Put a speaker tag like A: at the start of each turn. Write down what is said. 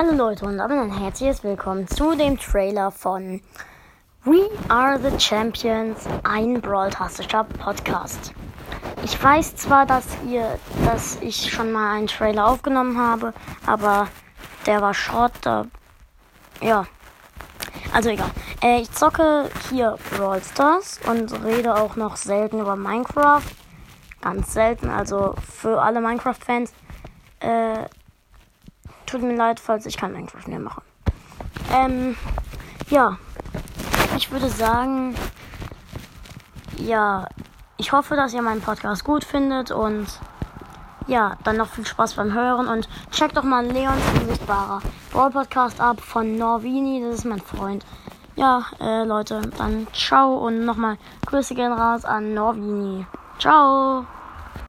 A: Hallo Leute und damit ein herzliches Willkommen zu dem Trailer von We Are the Champions, ein Brawl-tastischer Podcast. Ich weiß zwar, dass ihr, dass ich schon mal einen Trailer aufgenommen habe, aber der war Schrott. Da, ja, also egal. Äh, ich zocke hier Brawl Stars und rede auch noch selten über Minecraft. Ganz selten, also für alle Minecraft-Fans. Äh, tut mir leid, falls ich kein Minecraft mehr mache. Ähm, ja. Ich würde sagen, ja, ich hoffe, dass ihr meinen Podcast gut findet und ja, dann noch viel Spaß beim Hören und checkt doch mal Leons unsichtbarer Brawl Podcast ab von Norvini, das ist mein Freund. Ja, äh, Leute, dann ciao und nochmal Grüße gehen raus an Norvini. Ciao!